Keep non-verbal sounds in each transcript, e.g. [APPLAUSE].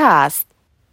Podcast.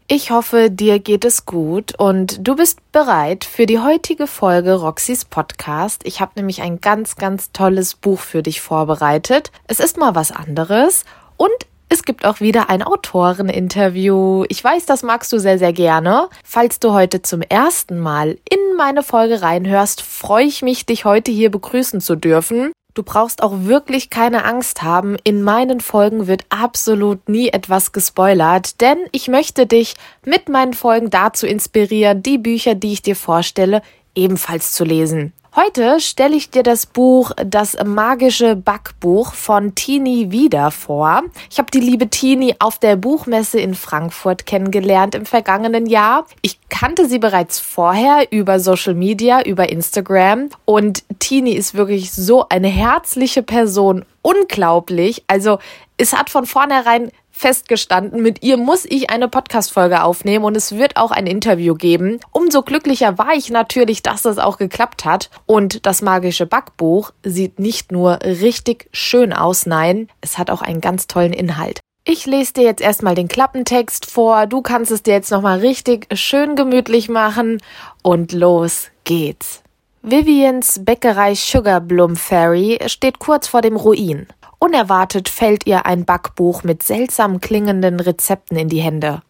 Ich hoffe, dir geht es gut und du bist bereit für die heutige Folge Roxys Podcast. Ich habe nämlich ein ganz, ganz tolles Buch für dich vorbereitet. Es ist mal was anderes und es gibt auch wieder ein Autoreninterview. Ich weiß, das magst du sehr, sehr gerne. Falls du heute zum ersten Mal in meine Folge reinhörst, freue ich mich, dich heute hier begrüßen zu dürfen. Du brauchst auch wirklich keine Angst haben. In meinen Folgen wird absolut nie etwas gespoilert, denn ich möchte dich mit meinen Folgen dazu inspirieren, die Bücher, die ich dir vorstelle, ebenfalls zu lesen. Heute stelle ich dir das Buch Das magische Backbuch von Tini wieder vor. Ich habe die liebe Tini auf der Buchmesse in Frankfurt kennengelernt im vergangenen Jahr. Ich kannte sie bereits vorher über Social Media, über Instagram und Tini ist wirklich so eine herzliche Person. Unglaublich. Also es hat von vornherein festgestanden, mit ihr muss ich eine Podcast-Folge aufnehmen und es wird auch ein Interview geben. Umso glücklicher war ich natürlich, dass das auch geklappt hat. Und das magische Backbuch sieht nicht nur richtig schön aus, nein, es hat auch einen ganz tollen Inhalt. Ich lese dir jetzt erstmal den Klappentext vor. Du kannst es dir jetzt nochmal richtig schön gemütlich machen. Und los geht's. Vivians Bäckerei Sugar Bloom Fairy steht kurz vor dem Ruin. Unerwartet fällt ihr ein Backbuch mit seltsam klingenden Rezepten in die Hände.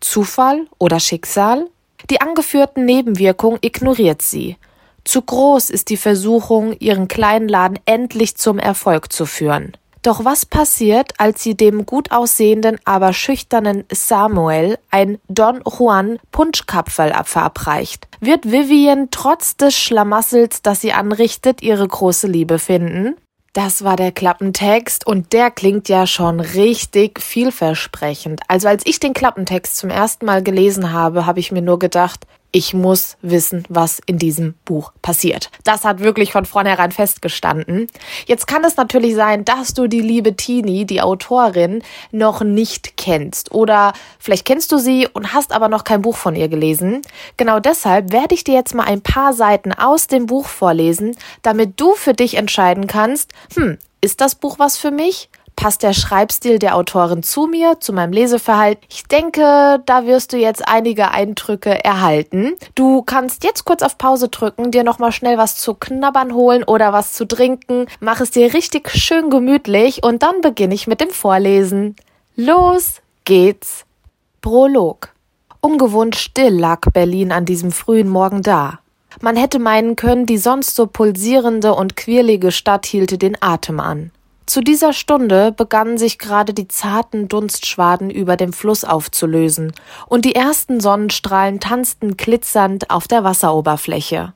Zufall oder Schicksal? Die angeführten Nebenwirkungen ignoriert sie. Zu groß ist die Versuchung, ihren kleinen Laden endlich zum Erfolg zu führen. Doch was passiert, als sie dem gut aussehenden, aber schüchternen Samuel ein Don Juan Punschkapferl verabreicht? Wird Vivian trotz des Schlamassels, das sie anrichtet, ihre große Liebe finden? Das war der Klappentext und der klingt ja schon richtig vielversprechend. Also als ich den Klappentext zum ersten Mal gelesen habe, habe ich mir nur gedacht, ich muss wissen, was in diesem Buch passiert. Das hat wirklich von vornherein festgestanden. Jetzt kann es natürlich sein, dass du die liebe Tini, die Autorin, noch nicht kennst. Oder vielleicht kennst du sie und hast aber noch kein Buch von ihr gelesen. Genau deshalb werde ich dir jetzt mal ein paar Seiten aus dem Buch vorlesen, damit du für dich entscheiden kannst, hm, ist das Buch was für mich? Passt der Schreibstil der Autorin zu mir, zu meinem Leseverhalten? Ich denke, da wirst du jetzt einige Eindrücke erhalten. Du kannst jetzt kurz auf Pause drücken, dir nochmal schnell was zu knabbern holen oder was zu trinken. Mach es dir richtig schön gemütlich und dann beginne ich mit dem Vorlesen. Los geht's. Prolog. Ungewohnt still lag Berlin an diesem frühen Morgen da. Man hätte meinen können, die sonst so pulsierende und quirlige Stadt hielte den Atem an. Zu dieser Stunde begannen sich gerade die zarten Dunstschwaden über dem Fluss aufzulösen, und die ersten Sonnenstrahlen tanzten glitzernd auf der Wasseroberfläche.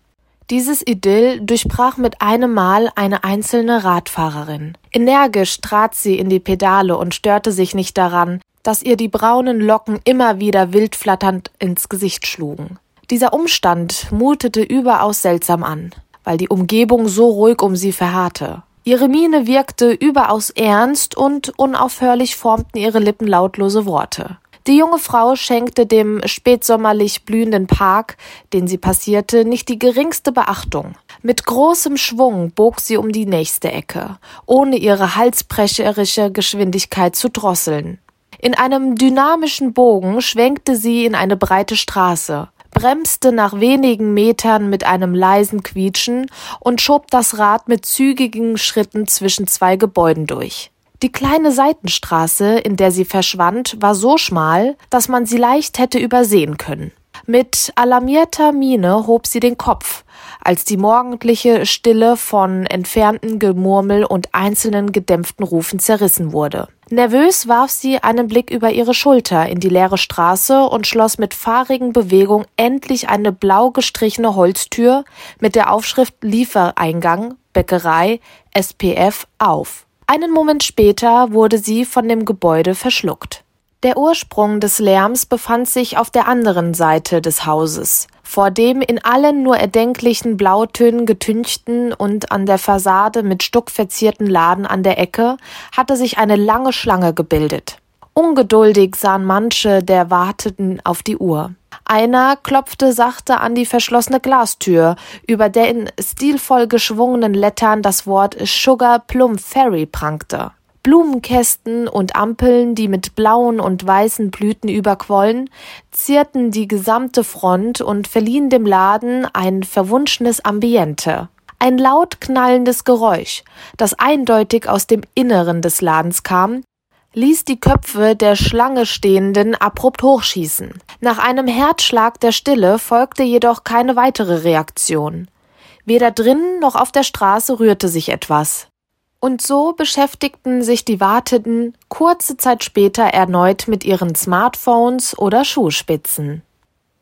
Dieses Idyll durchbrach mit einem Mal eine einzelne Radfahrerin. Energisch trat sie in die Pedale und störte sich nicht daran, dass ihr die braunen Locken immer wieder wildflatternd ins Gesicht schlugen. Dieser Umstand mutete überaus seltsam an, weil die Umgebung so ruhig um sie verharrte. Ihre Miene wirkte überaus ernst und unaufhörlich formten ihre Lippen lautlose Worte. Die junge Frau schenkte dem spätsommerlich blühenden Park, den sie passierte, nicht die geringste Beachtung. Mit großem Schwung bog sie um die nächste Ecke, ohne ihre halsbrecherische Geschwindigkeit zu drosseln. In einem dynamischen Bogen schwenkte sie in eine breite Straße bremste nach wenigen Metern mit einem leisen Quietschen und schob das Rad mit zügigen Schritten zwischen zwei Gebäuden durch. Die kleine Seitenstraße, in der sie verschwand, war so schmal, dass man sie leicht hätte übersehen können. Mit alarmierter Miene hob sie den Kopf, als die morgendliche Stille von entfernten Gemurmel und einzelnen gedämpften Rufen zerrissen wurde. Nervös warf sie einen Blick über ihre Schulter in die leere Straße und schloss mit fahrigen Bewegungen endlich eine blau gestrichene Holztür mit der Aufschrift Liefereingang, Bäckerei, SPF auf. Einen Moment später wurde sie von dem Gebäude verschluckt. Der Ursprung des Lärms befand sich auf der anderen Seite des Hauses, vor dem in allen nur erdenklichen Blautönen getünchten und an der Fassade mit Stuck verzierten Laden an der Ecke hatte sich eine lange Schlange gebildet. Ungeduldig sahen manche der Warteten auf die Uhr. Einer klopfte sachte an die verschlossene Glastür, über der in stilvoll geschwungenen Lettern das Wort Sugar Plum Ferry prangte. Blumenkästen und Ampeln, die mit blauen und weißen Blüten überquollen, zierten die gesamte Front und verliehen dem Laden ein verwunschenes Ambiente. Ein laut knallendes Geräusch, das eindeutig aus dem Inneren des Ladens kam, ließ die Köpfe der Schlange stehenden abrupt hochschießen. Nach einem Herzschlag der Stille folgte jedoch keine weitere Reaktion. Weder drinnen noch auf der Straße rührte sich etwas. Und so beschäftigten sich die Wartenden kurze Zeit später erneut mit ihren Smartphones oder Schuhspitzen.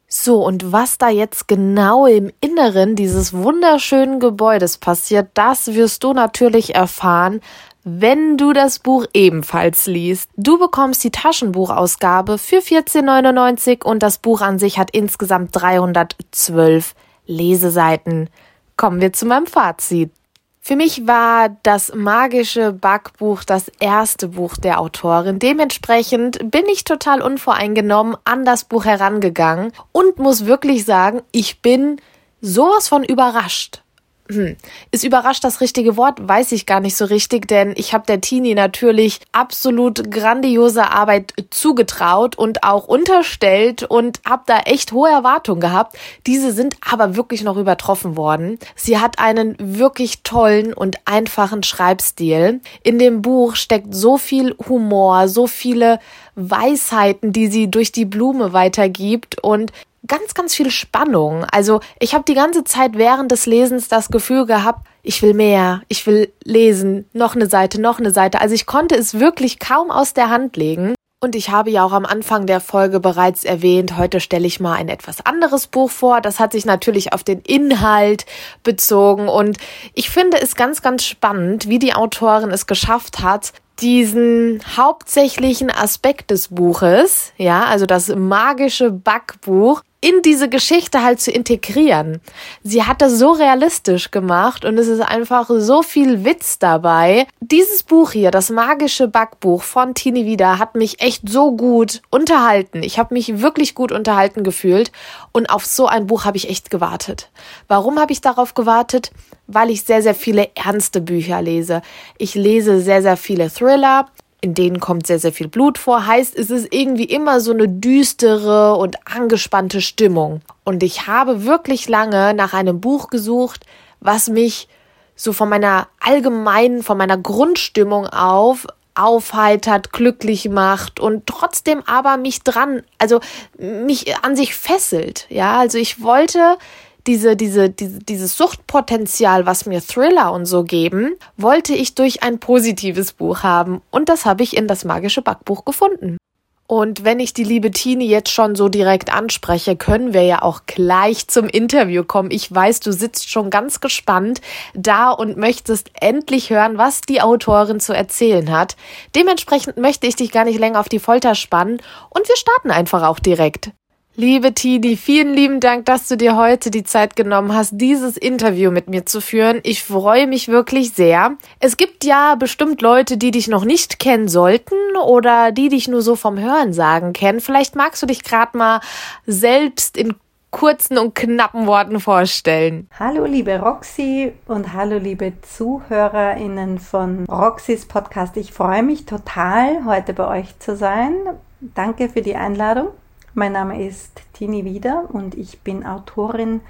So, und was da jetzt genau im Inneren dieses wunderschönen Gebäudes passiert, das wirst du natürlich erfahren, wenn du das Buch ebenfalls liest. Du bekommst die Taschenbuchausgabe für 14,99 und das Buch an sich hat insgesamt 312 Leseseiten. Kommen wir zu meinem Fazit. Für mich war das magische Backbuch das erste Buch der Autorin. Dementsprechend bin ich total unvoreingenommen an das Buch herangegangen und muss wirklich sagen, ich bin sowas von überrascht. Hm. Ist überrascht das richtige Wort? Weiß ich gar nicht so richtig, denn ich habe der Teenie natürlich absolut grandiose Arbeit zugetraut und auch unterstellt und habe da echt hohe Erwartungen gehabt. Diese sind aber wirklich noch übertroffen worden. Sie hat einen wirklich tollen und einfachen Schreibstil. In dem Buch steckt so viel Humor, so viele Weisheiten, die sie durch die Blume weitergibt und ganz, ganz viel Spannung. Also ich habe die ganze Zeit während des Lesens das Gefühl gehabt, ich will mehr, ich will lesen, noch eine Seite, noch eine Seite. Also ich konnte es wirklich kaum aus der Hand legen. Und ich habe ja auch am Anfang der Folge bereits erwähnt, heute stelle ich mal ein etwas anderes Buch vor. Das hat sich natürlich auf den Inhalt bezogen. Und ich finde es ganz, ganz spannend, wie die Autorin es geschafft hat, diesen hauptsächlichen Aspekt des Buches, ja, also das magische Backbuch, in diese Geschichte halt zu integrieren. Sie hat das so realistisch gemacht und es ist einfach so viel Witz dabei. Dieses Buch hier, das magische Backbuch von Tini Wieder, hat mich echt so gut unterhalten. Ich habe mich wirklich gut unterhalten gefühlt und auf so ein Buch habe ich echt gewartet. Warum habe ich darauf gewartet? Weil ich sehr, sehr viele ernste Bücher lese. Ich lese sehr, sehr viele Thriller in denen kommt sehr, sehr viel Blut vor. Heißt, es ist irgendwie immer so eine düstere und angespannte Stimmung. Und ich habe wirklich lange nach einem Buch gesucht, was mich so von meiner allgemeinen, von meiner Grundstimmung auf aufheitert, glücklich macht und trotzdem aber mich dran, also mich an sich fesselt. Ja, also ich wollte diese, diese, diese, dieses Suchtpotenzial, was mir Thriller und so geben, wollte ich durch ein positives Buch haben. Und das habe ich in das magische Backbuch gefunden. Und wenn ich die liebe Tini jetzt schon so direkt anspreche, können wir ja auch gleich zum Interview kommen. Ich weiß, du sitzt schon ganz gespannt da und möchtest endlich hören, was die Autorin zu erzählen hat. Dementsprechend möchte ich dich gar nicht länger auf die Folter spannen und wir starten einfach auch direkt. Liebe Tini, vielen lieben Dank, dass du dir heute die Zeit genommen hast, dieses Interview mit mir zu führen. Ich freue mich wirklich sehr. Es gibt ja bestimmt Leute, die dich noch nicht kennen sollten oder die dich nur so vom Hören sagen kennen. Vielleicht magst du dich gerade mal selbst in kurzen und knappen Worten vorstellen. Hallo liebe Roxy und hallo liebe Zuhörerinnen von Roxys Podcast. Ich freue mich total, heute bei euch zu sein. Danke für die Einladung. Mein Name ist Tini Wieder und ich bin Autorin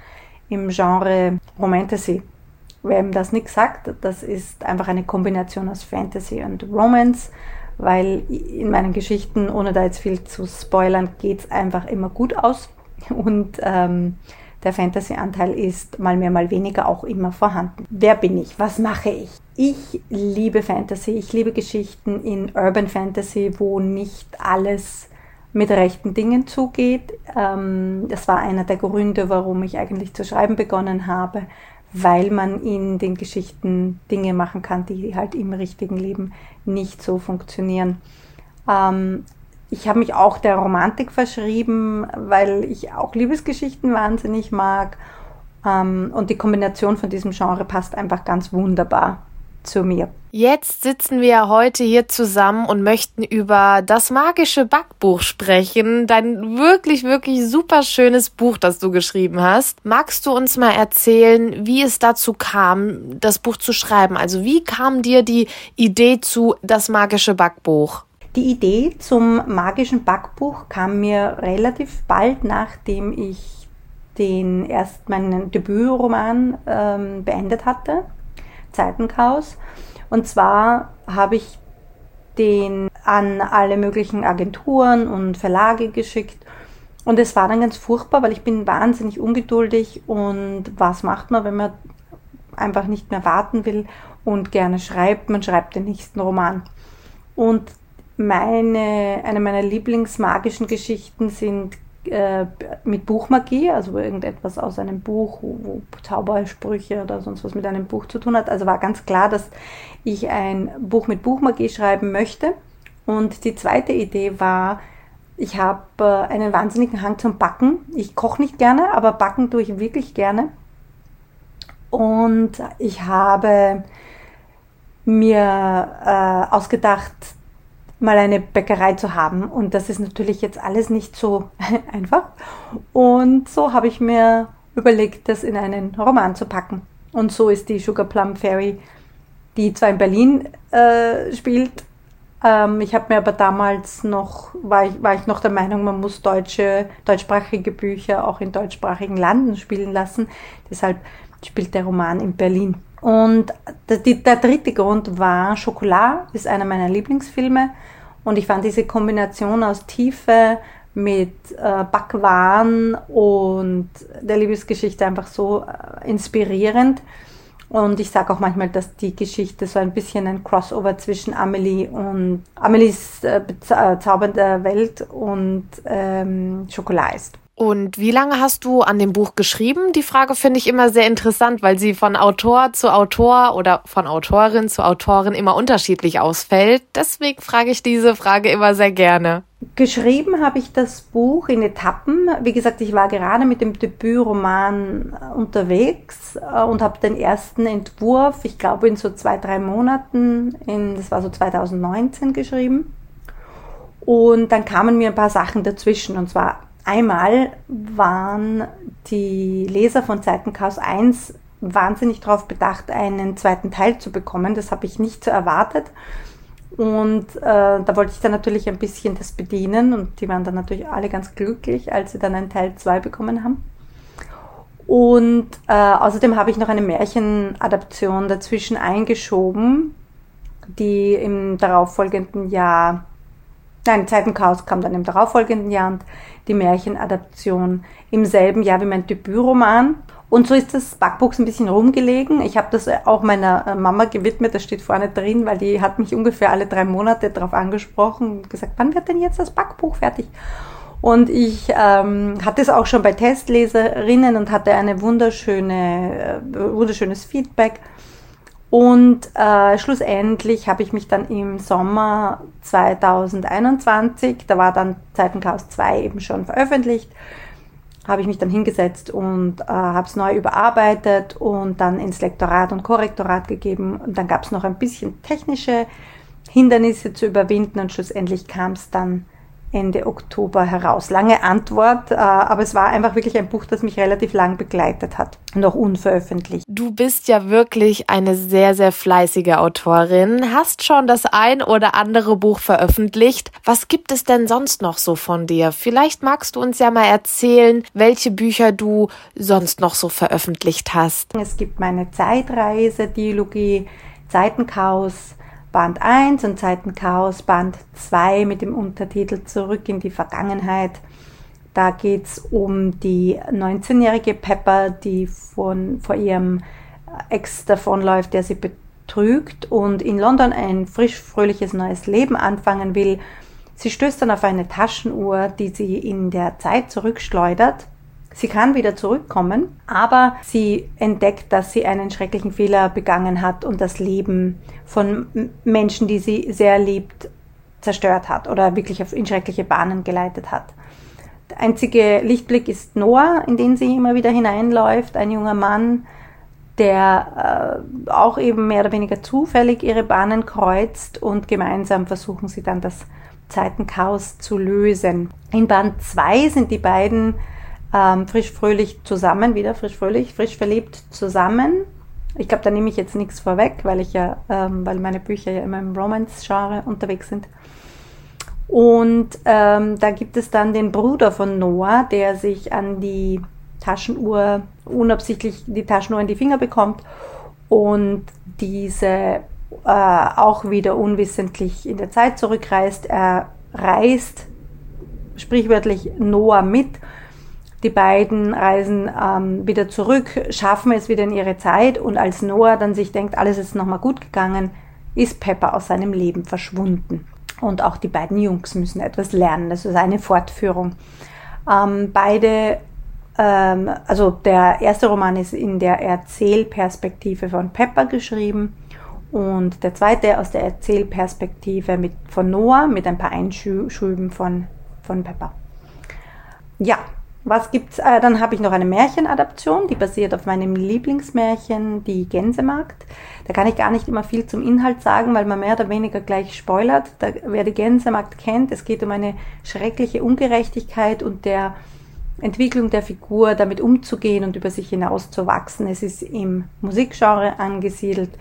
im Genre Romantasy. Wer ihm das nicht sagt, das ist einfach eine Kombination aus Fantasy und Romance, weil in meinen Geschichten, ohne da jetzt viel zu spoilern, geht es einfach immer gut aus und ähm, der Fantasy-Anteil ist mal mehr, mal weniger auch immer vorhanden. Wer bin ich? Was mache ich? Ich liebe Fantasy. Ich liebe Geschichten in Urban Fantasy, wo nicht alles mit rechten Dingen zugeht. Ähm, das war einer der Gründe, warum ich eigentlich zu schreiben begonnen habe, weil man in den Geschichten Dinge machen kann, die halt im richtigen Leben nicht so funktionieren. Ähm, ich habe mich auch der Romantik verschrieben, weil ich auch Liebesgeschichten wahnsinnig mag. Ähm, und die Kombination von diesem Genre passt einfach ganz wunderbar. Zu mir. Jetzt sitzen wir heute hier zusammen und möchten über das magische Backbuch sprechen. Dein wirklich, wirklich super schönes Buch, das du geschrieben hast. Magst du uns mal erzählen, wie es dazu kam, das Buch zu schreiben? Also wie kam dir die Idee zu das magische Backbuch? Die Idee zum magischen Backbuch kam mir relativ bald, nachdem ich den erst meinen Debütroman ähm, beendet hatte, Zeitenchaos. Und zwar habe ich den an alle möglichen Agenturen und Verlage geschickt. Und es war dann ganz furchtbar, weil ich bin wahnsinnig ungeduldig und was macht man, wenn man einfach nicht mehr warten will und gerne schreibt? Man schreibt den nächsten Roman. Und meine, eine meiner Lieblingsmagischen Geschichten sind äh, mit Buchmagie, also irgendetwas aus einem Buch, wo, Zaubersprüche oder sonst was mit einem Buch zu tun hat. Also war ganz klar, dass ich ein Buch mit Buchmagie schreiben möchte. Und die zweite Idee war, ich habe äh, einen wahnsinnigen Hang zum Backen. Ich koche nicht gerne, aber backen tue ich wirklich gerne. Und ich habe mir äh, ausgedacht, mal eine Bäckerei zu haben. Und das ist natürlich jetzt alles nicht so [LAUGHS] einfach. Und so habe ich mir überlegt, das in einen Roman zu packen. Und so ist die Sugar Plum Fairy, die zwar in Berlin äh, spielt, ähm, ich habe mir aber damals noch, war ich, war ich noch der Meinung, man muss deutsche, deutschsprachige Bücher auch in deutschsprachigen Landen spielen lassen. Deshalb spielt der Roman in Berlin. Und der, der dritte Grund war Schokolade, ist einer meiner Lieblingsfilme. Und ich fand diese Kombination aus Tiefe mit äh, Backwaren und der Liebesgeschichte einfach so äh, inspirierend. Und ich sage auch manchmal, dass die Geschichte so ein bisschen ein Crossover zwischen Amelie und Amelies äh, bezaubernde Welt und ähm, Schokolade ist. Und wie lange hast du an dem Buch geschrieben? Die Frage finde ich immer sehr interessant, weil sie von Autor zu Autor oder von Autorin zu Autorin immer unterschiedlich ausfällt. Deswegen frage ich diese Frage immer sehr gerne. Geschrieben habe ich das Buch in Etappen. Wie gesagt, ich war gerade mit dem Debütroman unterwegs äh, und habe den ersten Entwurf, ich glaube in so zwei, drei Monaten, in, das war so 2019 geschrieben. Und dann kamen mir ein paar Sachen dazwischen. Und zwar Einmal waren die Leser von Zeitenchaos 1 wahnsinnig darauf bedacht, einen zweiten Teil zu bekommen. Das habe ich nicht so erwartet. Und äh, da wollte ich dann natürlich ein bisschen das bedienen und die waren dann natürlich alle ganz glücklich, als sie dann einen Teil 2 bekommen haben. Und äh, außerdem habe ich noch eine Märchenadaption dazwischen eingeschoben, die im darauffolgenden Jahr Nein, Zeitenchaos kam dann im darauffolgenden Jahr und die Märchenadaption im selben Jahr wie mein Debütroman. Und so ist das Backbuch ein bisschen rumgelegen. Ich habe das auch meiner äh, Mama gewidmet, das steht vorne drin, weil die hat mich ungefähr alle drei Monate darauf angesprochen und gesagt, wann wird denn jetzt das Backbuch fertig? Und ich ähm, hatte es auch schon bei Testleserinnen und hatte eine wunderschöne, äh, wunderschönes Feedback. Und äh, schlussendlich habe ich mich dann im Sommer 2021, da war dann Zeitenchaos 2 eben schon veröffentlicht, habe ich mich dann hingesetzt und äh, habe es neu überarbeitet und dann ins Lektorat und Korrektorat gegeben. Und dann gab es noch ein bisschen technische Hindernisse zu überwinden und schlussendlich kam es dann Ende Oktober heraus. Lange Antwort, äh, aber es war einfach wirklich ein Buch, das mich relativ lang begleitet hat, noch unveröffentlicht. Du bist ja wirklich eine sehr, sehr fleißige Autorin, hast schon das ein oder andere Buch veröffentlicht. Was gibt es denn sonst noch so von dir? Vielleicht magst du uns ja mal erzählen, welche Bücher du sonst noch so veröffentlicht hast. Es gibt meine Zeitreise-Dialogie, Zeitenchaos, Band 1 und Zeitenchaos Band 2 mit dem Untertitel Zurück in die Vergangenheit. Da geht es um die 19-jährige Pepper, die von, vor ihrem Ex davonläuft, der sie betrügt und in London ein frisch, fröhliches neues Leben anfangen will. Sie stößt dann auf eine Taschenuhr, die sie in der Zeit zurückschleudert Sie kann wieder zurückkommen, aber sie entdeckt, dass sie einen schrecklichen Fehler begangen hat und das Leben von Menschen, die sie sehr liebt, zerstört hat oder wirklich in schreckliche Bahnen geleitet hat. Der einzige Lichtblick ist Noah, in den sie immer wieder hineinläuft, ein junger Mann, der äh, auch eben mehr oder weniger zufällig ihre Bahnen kreuzt und gemeinsam versuchen sie dann das Zeitenchaos zu lösen. In Band 2 sind die beiden ähm, frisch fröhlich zusammen, wieder frisch fröhlich, frisch verliebt zusammen. Ich glaube, da nehme ich jetzt nichts vorweg, weil ich ja, ähm, weil meine Bücher ja immer im Romance-Genre unterwegs sind. Und ähm, da gibt es dann den Bruder von Noah, der sich an die Taschenuhr unabsichtlich die Taschenuhr in die Finger bekommt und diese äh, auch wieder unwissentlich in der Zeit zurückreist. Er reist sprichwörtlich Noah mit. Die beiden reisen ähm, wieder zurück, schaffen es wieder in ihre Zeit und als Noah dann sich denkt, alles ist nochmal gut gegangen, ist Pepper aus seinem Leben verschwunden. Und auch die beiden Jungs müssen etwas lernen. Das ist eine Fortführung. Ähm, beide ähm, also der erste Roman ist in der Erzählperspektive von Pepper geschrieben und der zweite aus der Erzählperspektive mit, von Noah mit ein paar Einschüben von, von Pepper. Ja, was gibt's? Äh, dann habe ich noch eine Märchenadaption, die basiert auf meinem Lieblingsmärchen, die Gänsemarkt. Da kann ich gar nicht immer viel zum Inhalt sagen, weil man mehr oder weniger gleich spoilert. Da, wer die Gänsemarkt kennt, es geht um eine schreckliche Ungerechtigkeit und der Entwicklung der Figur, damit umzugehen und über sich hinaus zu wachsen. Es ist im Musikgenre angesiedelt.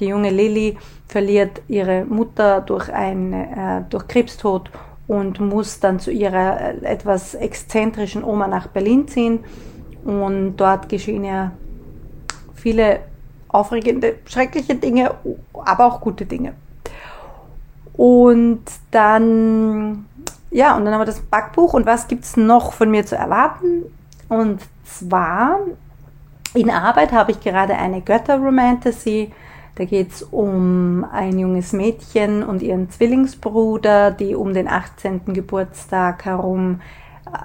Die junge Lilly verliert ihre Mutter durch, ein, äh, durch Krebstod und muss dann zu ihrer äh, etwas exzentrischen Oma nach Berlin ziehen. Und dort geschehen ja viele aufregende, schreckliche Dinge, aber auch gute Dinge. Und dann ja, und dann haben wir das Backbuch. Und was gibt es noch von mir zu erwarten? Und zwar in Arbeit habe ich gerade eine Götterromantasy. Da geht es um ein junges Mädchen und ihren Zwillingsbruder, die um den 18. Geburtstag herum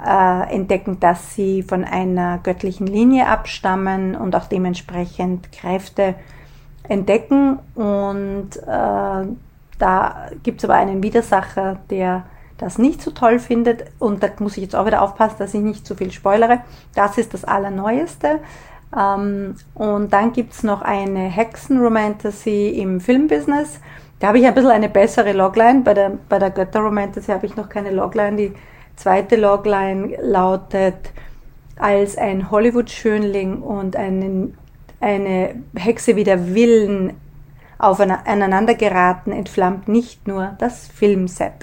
äh, entdecken, dass sie von einer göttlichen Linie abstammen und auch dementsprechend Kräfte entdecken. Und äh, da gibt es aber einen Widersacher, der das nicht so toll findet, und da muss ich jetzt auch wieder aufpassen, dass ich nicht zu viel spoilere, das ist das Allerneueste. Ähm, und dann gibt es noch eine Hexenromantasy im Filmbusiness. Da habe ich ein bisschen eine bessere Logline. Bei der, bei der Götterromantasy habe ich noch keine Logline. Die zweite Logline lautet, als ein Hollywood-Schönling und einen, eine Hexe wie der Willen aufeinander geraten, entflammt nicht nur das Filmset.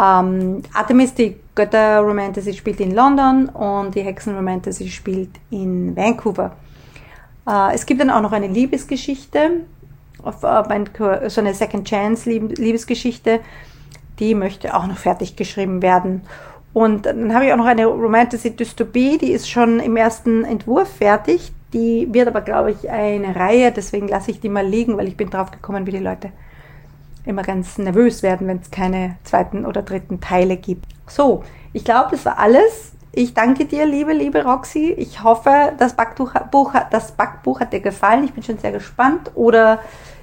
Ähm, Artemis, die Götterromantasy, spielt in London und die Hexenromantasy spielt in Vancouver. Äh, es gibt dann auch noch eine Liebesgeschichte, auf, äh, so eine Second Chance Liebesgeschichte, die möchte auch noch fertig geschrieben werden. Und dann habe ich auch noch eine Romantasy Dystopie, die ist schon im ersten Entwurf fertig. Die wird aber, glaube ich, eine Reihe, deswegen lasse ich die mal liegen, weil ich bin drauf gekommen, wie die Leute immer ganz nervös werden, wenn es keine zweiten oder dritten Teile gibt. So, ich glaube, das war alles. Ich danke dir, liebe, liebe Roxy. Ich hoffe, das Backbuch, das Backbuch hat dir gefallen. Ich bin schon sehr gespannt. Oder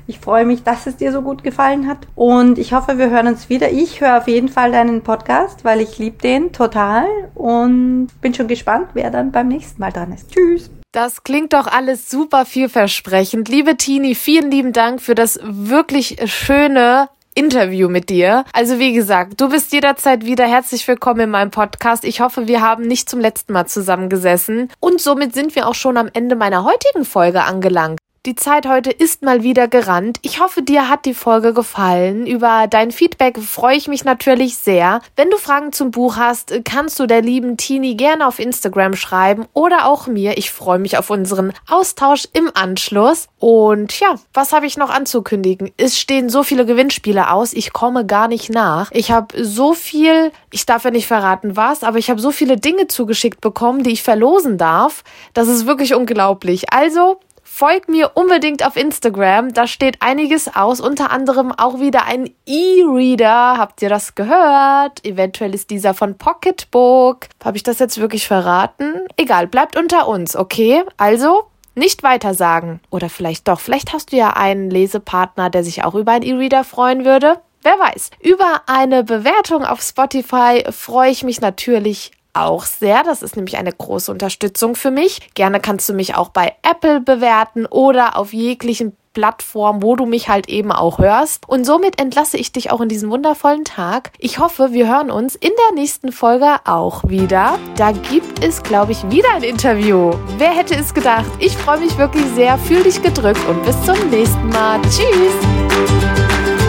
ich freue mich, dass es dir so gut gefallen hat. Und ich hoffe, wir hören uns wieder. Ich höre auf jeden Fall deinen Podcast, weil ich liebe den total. Und bin schon gespannt, wer dann beim nächsten Mal dran ist. Tschüss. Das klingt doch alles super vielversprechend. Liebe Tini, vielen lieben Dank für das wirklich schöne Interview mit dir. Also wie gesagt, du bist jederzeit wieder herzlich willkommen in meinem Podcast. Ich hoffe, wir haben nicht zum letzten Mal zusammengesessen. Und somit sind wir auch schon am Ende meiner heutigen Folge angelangt. Die Zeit heute ist mal wieder gerannt. Ich hoffe, dir hat die Folge gefallen. Über dein Feedback freue ich mich natürlich sehr. Wenn du Fragen zum Buch hast, kannst du der lieben Tini gerne auf Instagram schreiben oder auch mir. Ich freue mich auf unseren Austausch im Anschluss. Und ja, was habe ich noch anzukündigen? Es stehen so viele Gewinnspiele aus. Ich komme gar nicht nach. Ich habe so viel, ich darf ja nicht verraten was, aber ich habe so viele Dinge zugeschickt bekommen, die ich verlosen darf. Das ist wirklich unglaublich. Also, Folgt mir unbedingt auf Instagram, da steht einiges aus, unter anderem auch wieder ein E-Reader. Habt ihr das gehört? Eventuell ist dieser von Pocketbook. Habe ich das jetzt wirklich verraten? Egal, bleibt unter uns, okay? Also, nicht weiter sagen. Oder vielleicht doch, vielleicht hast du ja einen Lesepartner, der sich auch über einen E-Reader freuen würde. Wer weiß. Über eine Bewertung auf Spotify freue ich mich natürlich auch sehr. Das ist nämlich eine große Unterstützung für mich. Gerne kannst du mich auch bei Apple bewerten oder auf jeglichen Plattform, wo du mich halt eben auch hörst. Und somit entlasse ich dich auch in diesen wundervollen Tag. Ich hoffe, wir hören uns in der nächsten Folge auch wieder. Da gibt es, glaube ich, wieder ein Interview. Wer hätte es gedacht? Ich freue mich wirklich sehr. Fühl dich gedrückt und bis zum nächsten Mal. Tschüss!